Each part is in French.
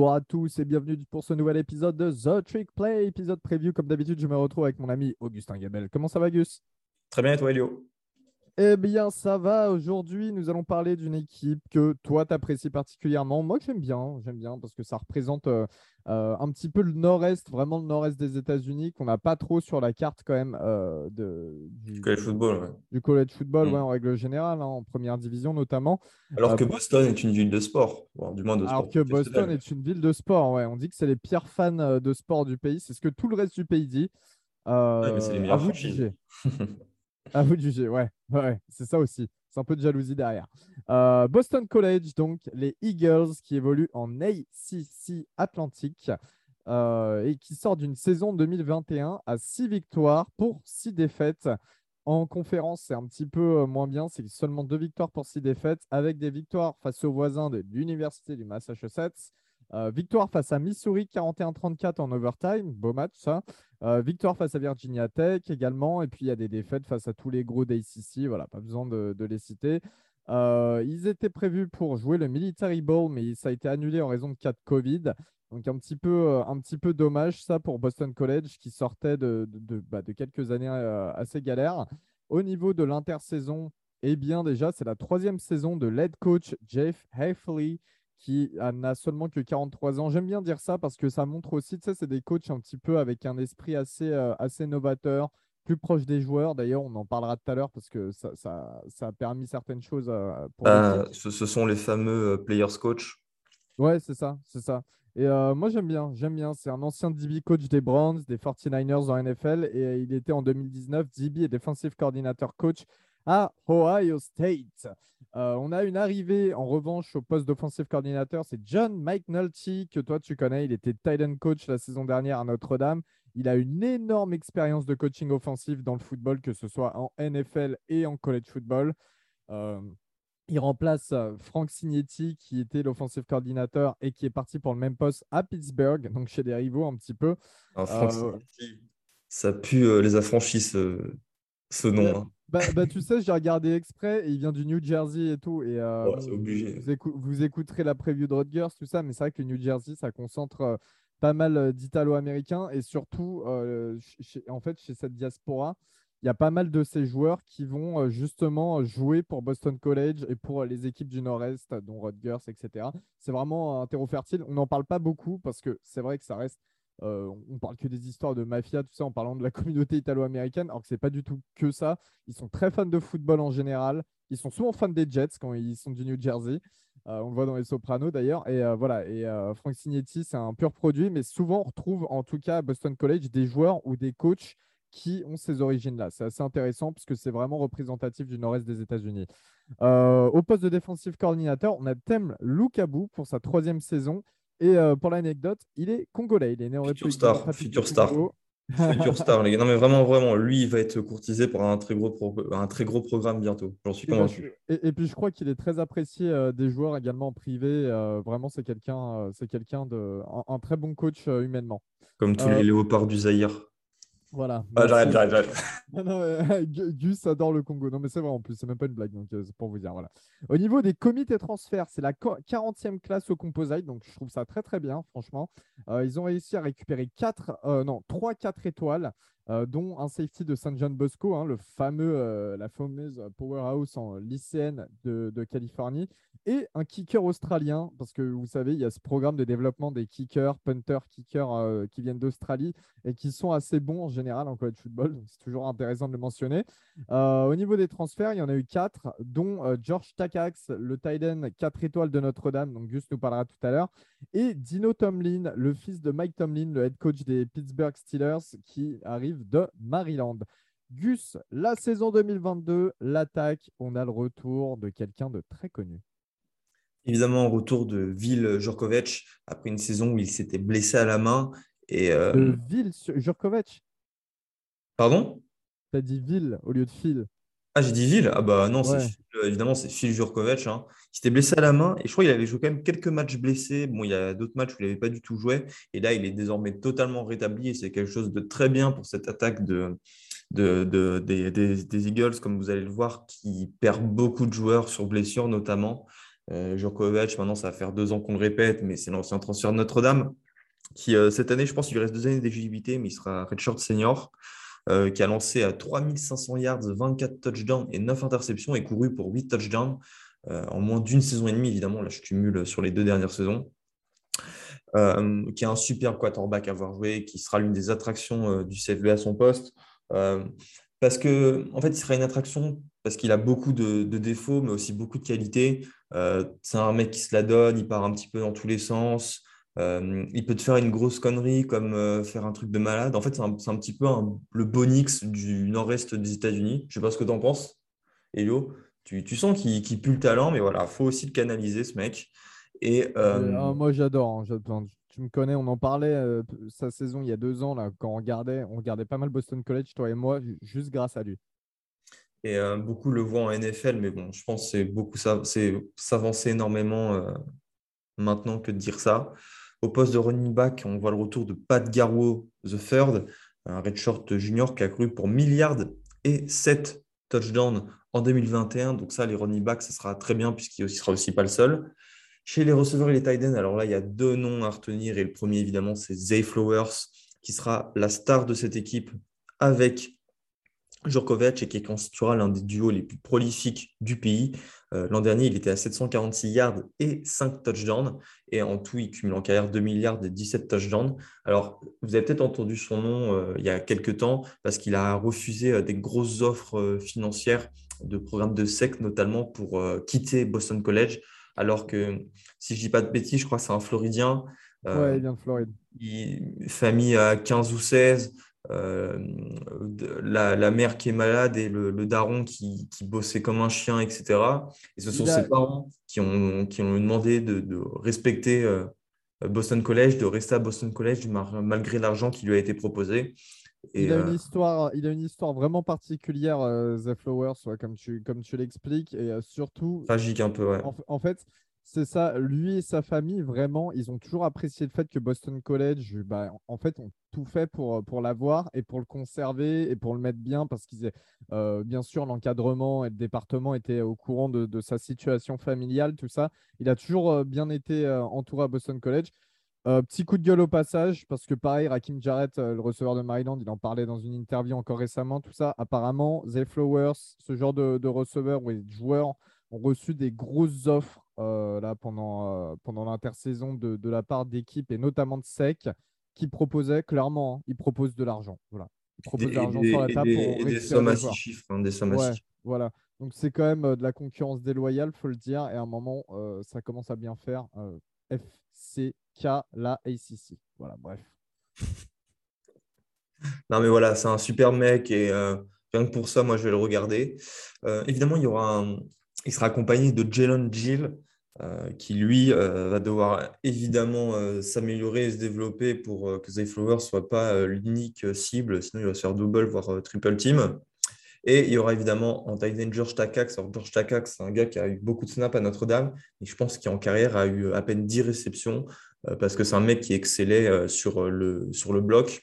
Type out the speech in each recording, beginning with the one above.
Bonjour à tous et bienvenue pour ce nouvel épisode de The Trick Play, épisode preview. Comme d'habitude, je me retrouve avec mon ami Augustin Gabel. Comment ça va, Gus? Très bien, et toi, Elio? Eh bien, ça va. Aujourd'hui, nous allons parler d'une équipe que toi, t'apprécies particulièrement. Moi, j'aime bien. J'aime bien parce que ça représente euh, euh, un petit peu le nord-est, vraiment le nord-est des États-Unis, qu'on n'a pas trop sur la carte quand même euh, de, du college football. Ouais. Du college football, Mm. ouais, en règle générale, hein, en première division notamment. Alors que Boston est une ville de sport, Bon, du moins de sport. Alors que Boston est une ville de sport, ouais. On dit que c'est les pires fans de sport du pays. C'est ce que tout le reste du pays dit. Ouais, mais c'est les à meilleures vous de franchises. À vous de juger, ouais. ouais c'est ça aussi. C'est un peu de jalousie derrière. Euh, Boston College, donc les Eagles qui évoluent en ACC Atlantique euh, et qui sort d'une saison 2021 à 6 victoires pour 6 défaites. En conférence, c'est un petit peu euh, moins bien. C'est seulement 2 victoires pour 6 défaites, avec des victoires face aux voisins de l'Université du Massachusetts. Euh, victoire face à Missouri 41-34 en overtime, beau match ça. Euh, victoire face à Virginia Tech également. Et puis il y a des défaites face à tous les gros d'ACC. Voilà, pas besoin de, les citer. Euh, ils étaient prévus pour jouer le Military Bowl, mais ça a été annulé en raison de cas de Covid. Donc un petit peu, un petit peu dommage ça pour Boston College qui sortait de, de, bah, quelques années assez galères. Au niveau de l'intersaison, eh bien déjà, c'est la troisième saison de lead coach Jeff Hafley qui a- n'a seulement que 43 ans. J'aime bien dire ça parce que ça montre aussi, tu sais, c'est des coachs un petit peu avec un esprit assez, euh, assez novateur, plus proche des joueurs. D'ailleurs, on en parlera tout à l'heure parce que ça, ça, ça a permis certaines choses euh, pour Ah, l'équipe. ce, ce sont les fameux euh, players coach. Ouais, c'est ça, c'est ça. Et moi, j'aime bien, j'aime bien. C'est un ancien DB coach des Browns, des 49ers en NFL, et il était en 2019 DB et defensive coordinator coach à Ohio State. Euh, on a une arrivée en revanche au poste d'offensive coordinateur, c'est John McNulty, que toi tu connais. Il était tight end coach la saison dernière à Notre-Dame. Il a une énorme expérience de coaching offensif dans le football, que ce soit en NFL et en college football. Euh, il remplace euh, Frank Signetti, qui était l'offensive coordinateur et qui est parti pour le même poste à Pittsburgh, donc chez des rivaux un petit peu. Alors, Frank Euh, Signetti, ça pue les affranchis, ce, ce nom. Hein. Bah, bah, tu sais, j'ai regardé exprès et il vient du New Jersey et tout. Et euh, Ouais, c'est vous- obligé. Vous, écou- vous écouterez la preview de Rutgers, tout ça, mais c'est vrai que le New Jersey, ça concentre euh, pas mal euh, d'Italo-Américains et surtout, euh, ch- chez- en fait, chez cette diaspora, il y a pas mal de ces joueurs qui vont justement jouer pour Boston College et pour les équipes du Nord-Est, dont Rutgers, etc. C'est vraiment un terreau fertile. On n'en parle pas beaucoup parce que c'est vrai que ça reste euh, on parle que des histoires de mafia, tout ça, en parlant de la communauté italo-américaine, alors que c'est pas du tout que ça. Ils sont très fans de football en général. Ils sont souvent fans des Jets quand ils sont du New Jersey. Euh, on le voit dans les Sopranos d'ailleurs. Et euh, voilà. Et euh, Frank Signetti, c'est un pur produit, mais souvent on retrouve, en tout cas à Boston College, des joueurs ou des coachs qui ont ces origines-là. C'est assez intéressant parce c'est vraiment représentatif du nord-est des États-Unis. Au poste de défensif coordinateur, on a Tem Lukabu pour sa troisième saison. Et euh, pour l'anecdote, il est congolais. Il est né en République star, futur star. Future star, les gars. Non, mais vraiment, vraiment, lui, il va être courtisé par un très gros, pro- un très gros programme bientôt. J'en suis convaincu. et- et puis je crois qu'il est très apprécié euh, des joueurs également en privé. euh, vraiment, c'est quelqu'un, c'est quelqu'un de, un, un très bon coach humainement. Comme tous les léopards du Zaïre. Voilà. Ah, j'arrête, j'arrête, j'arrête. Non, non, Gus adore le Congo. Non, mais c'est vrai en plus, c'est même pas une blague, donc euh, c'est pour vous dire. Voilà. Au niveau des comités transferts, c'est la co- 40e classe au composite, donc je trouve ça très très bien, franchement. Euh, ils ont réussi à récupérer 4, non, 3-4 étoiles, euh, dont un safety de San John Bosco, hein, le fameux, euh, la fameuse powerhouse en lycéenne de, Californie, et un kicker australien, parce que vous savez, il y a ce programme de développement des kickers, punters, kickers euh, qui viennent d'Australie et qui sont assez bons en général en college football. C'est toujours intéressant de le mentionner. Au niveau des transferts, il y en a eu quatre, dont George Takax, le tight end 4 étoiles de Notre-Dame, donc Gus nous parlera tout à l'heure, et Dino Tomlin, le fils de Mike Tomlin, le head coach des Pittsburgh Steelers, qui arrive de Maryland. Gus, la saison 2022, l'attaque, on a le retour de quelqu'un de très connu. Évidemment, retour de Vil Jurkovic après une saison où il s'était blessé à la main. Et, euh, De Ville Jurkovic. Pardon? T'as dit Ville au lieu de Phil. Ah, j'ai dit Ville? Ah bah non, c'est Ouais. Phil, euh, évidemment, c'est Phil Jurkovic. hein. Il s'était blessé à la main et je crois qu'il avait joué quand même quelques matchs blessés. Bon, il y a d'autres matchs où il n'avait pas du tout joué. Et là, il est désormais totalement rétabli et c'est quelque chose de très bien pour cette attaque de, de, de- des, Eagles, comme vous allez le voir, qui perd beaucoup de joueurs sur blessure notamment. Euh, Jurkovic, maintenant, ça va faire deux ans qu'on le répète, mais c'est l'ancien transfert Notre-Dame qui, euh, cette année, je pense qu'il lui reste deux années d'éligibilité, mais il sera redshirt senior euh, qui a lancé à 3500 yards, 24 touchdowns et 9 interceptions et couru pour 8 touchdowns en moins d'une saison et demie, évidemment. Là, je cumule sur les deux dernières saisons. Euh, qui est un super quarterback à avoir joué, qui sera l'une des attractions euh, du CFB à son poste. Euh, parce que, en fait, il sera une attraction parce qu'il a beaucoup de, défauts, mais aussi beaucoup de qualités. Euh, c'est un mec qui se la donne, il part un petit peu dans tous les sens. Euh, il peut te faire une grosse connerie comme euh, faire un truc de malade. En fait, c'est un, petit peu le Bonix du nord-est des États-Unis. Je sais pas ce que tu en penses, Elio. Tu, tu sens qu'il pue le talent, mais voilà, faut aussi le canaliser, ce mec. Et Et, euh, ah, moi, j'adore. hein. Tu me connais, on en parlait euh, sa saison il y a deux ans, là, quand on regardait, on regardait pas mal Boston College, toi et moi, ju- juste grâce à lui. Et euh, beaucoup le voient en NFL, mais bon, je pense que c'est beaucoup ça, c'est s'avancer énormément euh, maintenant que de dire ça. Au poste de running back, on voit le retour de Pat Garwo the third, un redshirt junior qui a couru pour milliards et 7 touchdowns en 2021. Donc ça, les running backs, ça sera très bien puisqu'il ne sera aussi pas le seul. Chez les receveurs et les tight ends, alors là, il y a deux noms à retenir. Et le premier, évidemment, c'est Zay Flowers, qui sera la star de cette équipe avec Jurkovic et qui constituera l'un des duos les plus prolifiques du pays. Euh, L'an dernier, il était à 746 yards et 5 touchdowns. Et en tout, il cumule en carrière 2 milliards et 17 touchdowns. Alors, vous avez peut-être entendu son nom euh, il y a quelques temps parce qu'il a refusé euh, des grosses offres financières de programmes de SEC, notamment pour quitter Boston College. Alors que, si je dis pas de bêtises, je crois que c'est un Floridien. Ouais, il vient de Floride. il- famille à 15 ou 16, euh, la, la mère qui est malade et le, le daron qui, qui bossait comme un chien, etc. Et ce sont ses parents qui ont, qui ont demandé de, de respecter euh, Boston College, de rester à Boston College malgré l'argent qui lui a été proposé. Et, Il a une euh, histoire, il a une histoire vraiment particulière, The Flowers, comme tu, comme tu l'expliques, et surtout, tragique un peu, ouais. En fait, c'est ça. Lui et sa famille, vraiment, ils ont toujours apprécié le fait que Boston College, bah, en fait, ont tout fait pour, euh, pour l'avoir et pour le conserver et pour le mettre bien parce qu'ils, euh, bien sûr, l'encadrement et le département étaient au courant de, sa situation familiale, tout ça. Il a toujours euh, bien été euh, entouré à Boston College. Petit coup de gueule au passage, parce que pareil, Rakim Jarrett, le receveur de Maryland, il en parlait dans une interview encore récemment, tout ça. Apparemment, Zay Flowers, ce genre de, de receveur ou de joueurs ont reçu des grosses offres euh, là, pendant, euh, pendant l'intersaison de, de la part d'équipes et notamment de SEC qui proposaient clairement, hein, ils proposent de l'argent. Voilà. Ils proposent des, de l'argent sur la des- table et pour des- et des sommes des à six chiffres, hein, des sommes à Ouais, six voilà. Donc c'est quand même euh, de la concurrence déloyale, faut le dire. Et à un moment, euh, ça commence à bien faire. FCK, la ACC. Voilà, bref. Non, mais voilà, c'est un super mec et rien que pour ça, moi, je vais le regarder. Évidemment, il y aura un- il sera accompagné de Jalen Gill, euh, qui lui euh, va devoir évidemment euh, s'améliorer et se développer pour que Zay Flowers ne soit pas l'unique cible, sinon il va se faire double, voire triple team. Et il y aura évidemment en tight George. Alors, George Takacs, c'est un gars qui a eu beaucoup de snaps à Notre-Dame, et je pense qu'en carrière a eu à peine 10 réceptions, parce que c'est un mec qui excellait sur le, sur le bloc.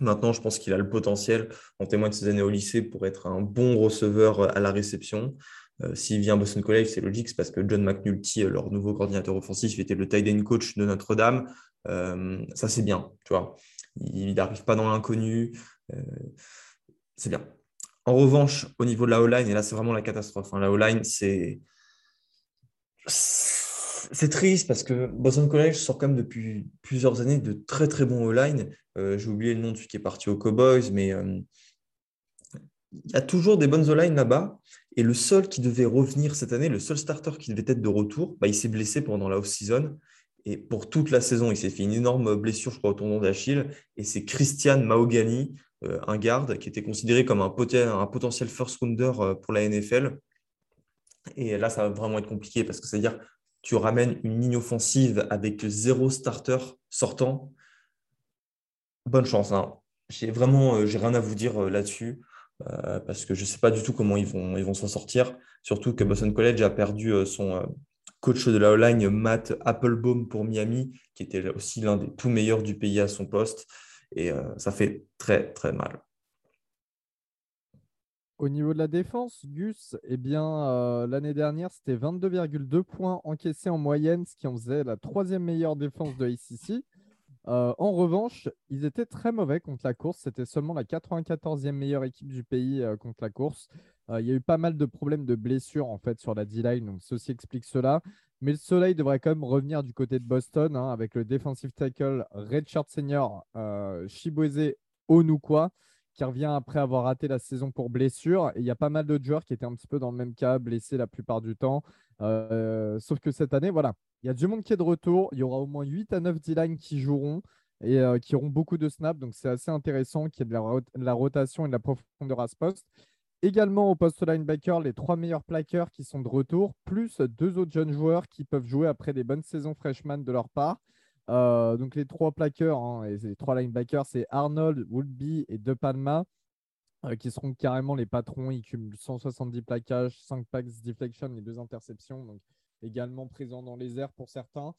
Maintenant, je pense qu'il a le potentiel, en témoin de ses années au lycée, pour être un bon receveur à la réception. Euh, S'il vient à Boston College, c'est logique, c'est parce que John McNulty, euh, leur nouveau coordinateur offensif, était le tight end coach de Notre-Dame. Euh, ça, c'est bien, tu vois. Il n'arrive pas dans l'inconnu. C'est bien. En revanche, au niveau de la O-line, et là, c'est vraiment la catastrophe. hein, la O-line, c'est. C'est triste parce que Boston College sort quand même depuis plusieurs années de très très bons O-line. J'ai oublié le nom de celui qui est parti aux Cowboys, mais il y a toujours des bonnes O-line là-bas. Et le seul qui devait revenir cette année, le seul starter qui devait être de retour, bah, il s'est blessé pendant la off-season. Et pour toute la saison, il s'est fait une énorme blessure, je crois, au tendon d'Achille. Et c'est Christian Mahogany, euh, un garde qui était considéré comme un, poten- un potentiel first rounder euh, pour la NFL. Et là, ça va vraiment être compliqué parce que c'est-à-dire tu ramènes une ligne offensive avec zéro starter sortant. Bonne chance. Hein. J'ai vraiment, euh, j'ai rien à vous dire euh, parce que je ne sais pas du tout comment ils vont, ils vont s'en sortir. Surtout que Boston College a perdu son coach de la O-line, Matt Applebaum pour Miami, qui était aussi l'un des tout meilleurs du pays à son poste. Et ça fait très, très mal. Au niveau de la défense, Gus, eh bien, euh, l'année dernière, c'était 22,2 points encaissés en moyenne, ce qui en faisait la troisième meilleure défense de ACC. Euh, en revanche, ils étaient très mauvais contre la course. C'était seulement la 94e meilleure équipe du pays euh, contre la course. il y a eu pas mal de problèmes de blessures en fait sur la D-line, donc ceci explique cela. Mais le soleil devrait quand même revenir du côté de Boston hein, avec le defensive tackle Redshirt Senior Shibweze Onukwa qui revient après avoir raté la saison pour blessure. Et il y a pas mal de joueurs qui étaient un petit peu dans le même cas, blessés la plupart du temps. Euh, sauf que cette année, voilà, il y a du monde qui est de retour. Il y aura au moins 8 à 9 D-line qui joueront et euh, qui auront beaucoup de snaps. Donc c'est assez intéressant qu'il y ait de la, rotation et de la profondeur à ce poste. Également au poste linebacker, les trois meilleurs plaqueurs qui sont de retour, plus deux autres jeunes joueurs qui peuvent jouer après des bonnes saisons freshman de leur part. Euh, donc les trois plaqueurs, hein, et les trois linebackers, c'est Arnold, Woolby et De Palma, euh, qui seront carrément les patrons. Ils cumulent 170 plaquages, 5 packs deflection et 2 interceptions, donc également présents dans les airs pour certains.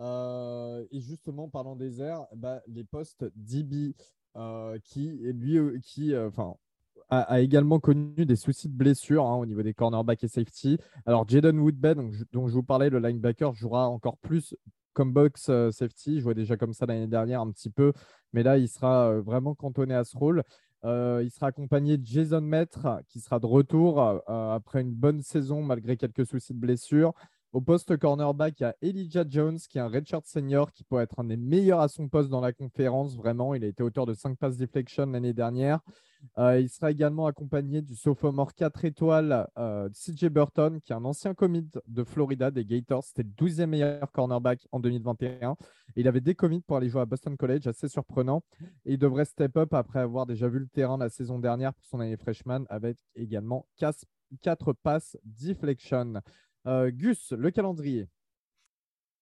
Euh, et justement, parlant des airs, bah, les postes DB, qui lui, qui, enfin, a, également connu des soucis de blessure hein, au niveau des cornerbacks et safety. Alors, Jaden Woodbed, dont je vous parlais, le linebacker, jouera encore plus comme box euh, safety. Je jouait déjà comme ça l'année dernière un petit peu, mais là, il sera euh, vraiment cantonné à ce rôle. Euh, il sera accompagné de Jason Maître, qui sera de retour après une bonne saison malgré quelques soucis de blessure. Au poste cornerback, il y a Elijah Jones, qui est un redshirt senior, qui pourrait être un des meilleurs à son poste dans la conférence. Vraiment, il a été auteur de 5 passes deflection l'année dernière. Euh, il sera également accompagné du sophomore 4 étoiles euh, CJ Burton, qui est un ancien commit de Florida, des Gators. C'était le 12e meilleur cornerback en 2021. il avait des commits pour aller jouer à Boston College, assez surprenant. Et il devrait step up après avoir déjà vu le terrain la saison dernière pour son année freshman, avec également 4 passes deflection. Euh, Gus, le calendrier.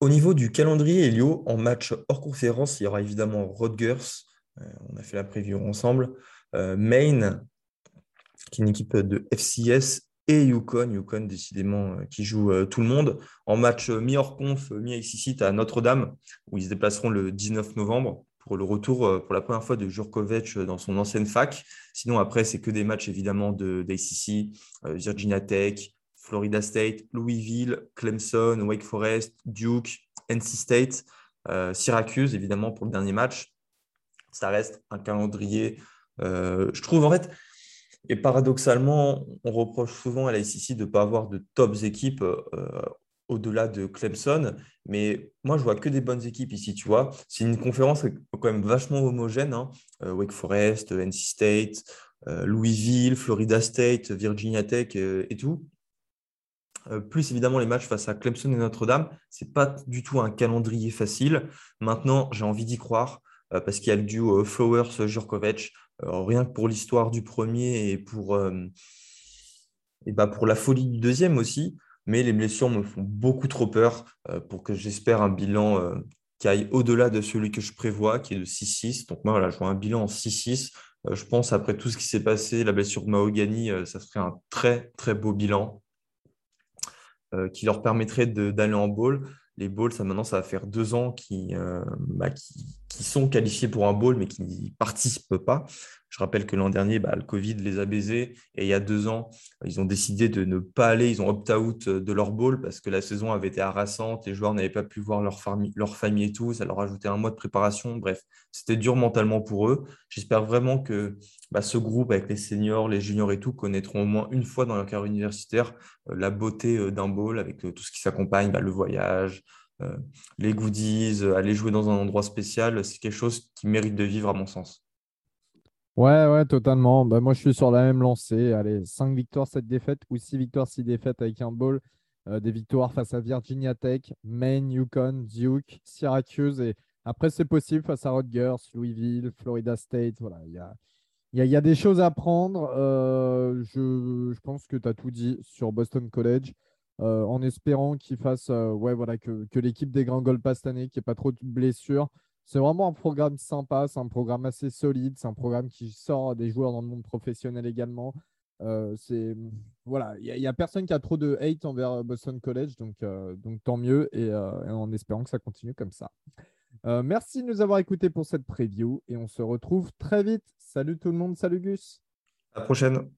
Au niveau du calendrier, Elio, en match hors conférence, il y aura évidemment Rutgers. Euh, on a fait la preview ensemble. Euh, Maine, qui est une équipe de FCS, et Yukon, Yukon décidément qui joue tout le monde. En match mi-hors conf, mi-ACC, à Notre-Dame, où ils se déplaceront le 19 novembre pour le retour pour la première fois de Jurkovic dans son ancienne fac. Sinon, après, c'est que des matchs évidemment d'ACC, Virginia Tech, Florida State, Louisville, Clemson, Wake Forest, Duke, NC State, euh, Syracuse, évidemment, pour le dernier match. Ça reste un calendrier, euh, je trouve, en fait, et paradoxalement, on reproche souvent à la SEC de ne pas avoir de tops équipes euh, au-delà de Clemson. Mais moi, je vois que des bonnes équipes ici, tu vois. C'est une conférence quand même vachement homogène. Hein. Wake Forest, NC State, Louisville, Florida State, Virginia Tech et tout. Euh, plus évidemment les matchs face à Clemson et Notre-Dame. Ce n'est pas du tout un calendrier facile. Maintenant, j'ai envie d'y croire euh, parce qu'il y a le duo euh, Flowers-Jurkovic. rien que pour l'histoire du premier et pour, et bah pour la folie du deuxième aussi. Mais les blessures me font beaucoup trop peur pour que j'espère un bilan qui aille au-delà de celui que je prévois, qui est de 6-6. Donc moi, voilà, je vois un bilan en 6-6. je pense, après tout ce qui s'est passé, la blessure de Mahogany, ça serait un très, très beau bilan. Euh, qui leur permettrait d'aller en bowl. Les bowls, ça maintenant, ça va faire deux ans qui, euh, bah, qui, sont qualifiés pour un bowl, mais qui n'y participent pas. Je rappelle que l'an dernier, bah, le Covid les a baisés. Et il y a deux ans, ils ont décidé de ne pas aller. Ils ont opt-out de leur bowl parce que la saison avait été harassante. Les joueurs n'avaient pas pu voir leur famille, leur famille et tout. Ça leur a un mois de préparation. Bref, c'était dur mentalement pour eux. J'espère vraiment que bah, ce groupe, avec les seniors, les juniors et tout, connaîtront au moins une fois dans leur carrière universitaire euh, la beauté euh, d'un bowl avec euh, tout ce qui s'accompagne, bah, le voyage, les goodies, aller jouer dans un endroit spécial. C'est quelque chose qui mérite de vivre à mon sens. Ouais, ouais, totalement. Bah, moi, je suis sur la même lancée. Allez, 5 victoires, 7 défaites ou 6 victoires, 6 défaites avec un bowl. Euh, des victoires face à Virginia Tech, Maine, Yukon, Duke, Syracuse. Et après, c'est possible face à Rutgers, Louisville, Florida State. Voilà, il y a, y, y a, des choses à prendre. Euh, je, je, pense que tu as tout dit sur Boston College. Euh, en espérant qu'il fasse, ouais, voilà, que, que l'équipe Grands pas cette année, qu'il n'y ait pas trop de blessures. c'est vraiment un programme sympa, c'est un programme assez solide, c'est un programme qui sort des joueurs dans le monde professionnel également. Euh, c'est voilà, il n'y a, personne qui a trop de hate envers Boston College, donc, euh, donc tant mieux et, euh, en espérant que ça continue comme ça. merci de nous avoir écoutés pour cette preview et on se retrouve très vite. Salut tout le monde, salut Gus. À la prochaine.